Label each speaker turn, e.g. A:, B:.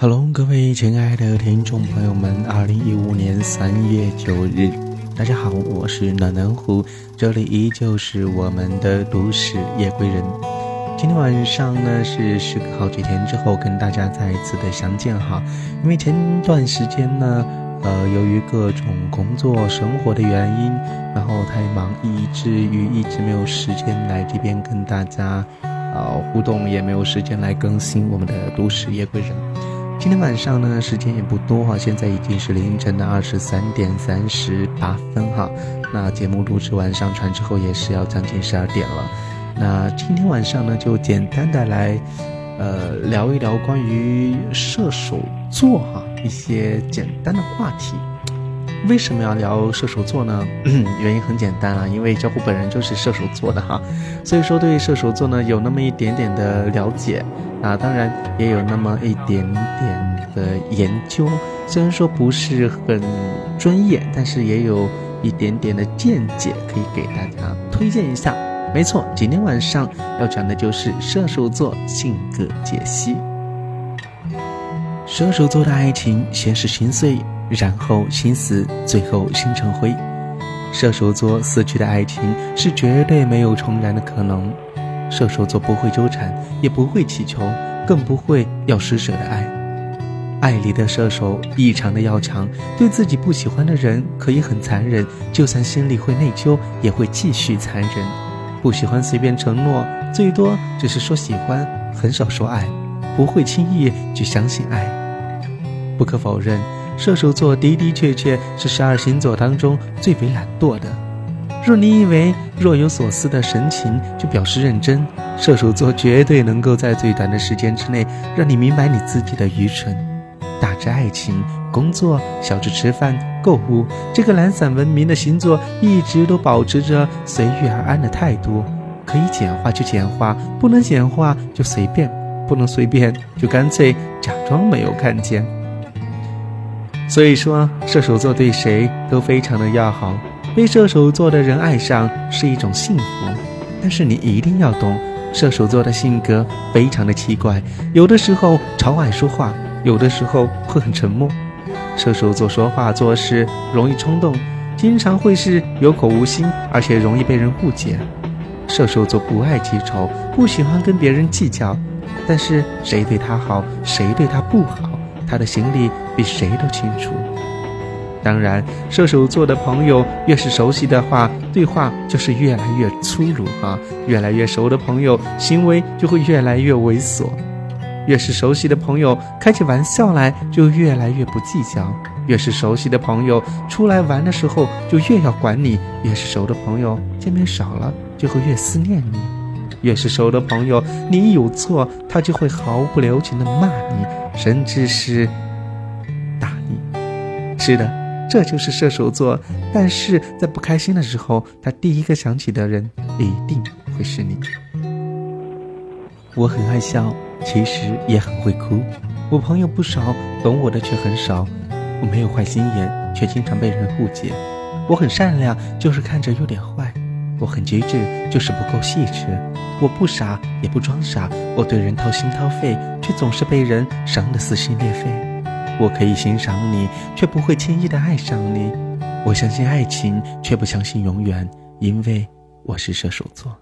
A: Hello，各位亲爱的听众朋友们，二零一五年三月九日，大家好，我是暖暖虎，这里依旧是我们的都市夜归人。今天晚上呢，是时隔好几天之后跟大家再一次的相见哈，因为前段时间呢，呃，由于各种工作生活的原因，然后太忙，以至于一直没有时间来这边跟大家呃互动，也没有时间来更新我们的都市夜归人。今天晚上呢，时间也不多哈，现在已经是凌晨的二十三点三十八分哈。那节目录制完上传之后，也是要将近十二点了。那今天晚上呢，就简单的来，呃，聊一聊关于射手座哈一些简单的话题。为什么要聊射手座呢？原因很简单啊，因为教虎本人就是射手座的哈，所以说对射手座呢有那么一点点的了解啊，当然也有那么一点点的研究，虽然说不是很专业，但是也有一点点的见解可以给大家推荐一下。没错，今天晚上要讲的就是射手座性格解析。射手座的爱情先是心碎。然后心死，最后心成灰。射手座死去的爱情是绝对没有重燃的可能。射手座不会纠缠，也不会乞求，更不会要施舍的爱。爱里的射手异常的要强，对自己不喜欢的人可以很残忍，就算心里会内疚，也会继续残忍。不喜欢随便承诺，最多只是说喜欢，很少说爱，不会轻易去相信爱。不可否认。射手座的的确确是十二星座当中最为懒惰的。若你以为若有所思的神情就表示认真，射手座绝对能够在最短的时间之内让你明白你自己的愚蠢。大至爱情、工作，小至吃饭、购物，这个懒散闻名的星座一直都保持着随遇而安的态度。可以简化就简化，不能简化就随便，不能随便就干脆假装没有看见。所以说，射手座对谁都非常的要好，被射手座的人爱上是一种幸福。但是你一定要懂，射手座的性格非常的奇怪，有的时候超爱说话，有的时候会很沉默。射手座说话做事容易冲动，经常会是有口无心，而且容易被人误解。射手座不爱记仇，不喜欢跟别人计较，但是谁对他好，谁对他不好。他的心里比谁都清楚。当然，射手座的朋友越是熟悉的话，对话就是越来越粗鲁啊；越来越熟的朋友，行为就会越来越猥琐。越是熟悉的朋友，开起玩笑来就越来越不计较；越是熟悉的朋友，出来玩的时候就越要管你；越是熟的朋友，见面少了就会越思念你；越是熟的朋友，你一有错，他就会毫不留情的骂你。甚至是打你，是的，这就是射手座。但是在不开心的时候，他第一个想起的人一定会是你。我很爱笑，其实也很会哭。我朋友不少，懂我的却很少。我没有坏心眼，却经常被人误解。我很善良，就是看着有点坏。我很机智，就是不够细致。我不傻，也不装傻。我对人掏心掏肺，却总是被人伤得撕心裂肺。我可以欣赏你，却不会轻易的爱上你。我相信爱情，却不相信永远，因为我是射手座。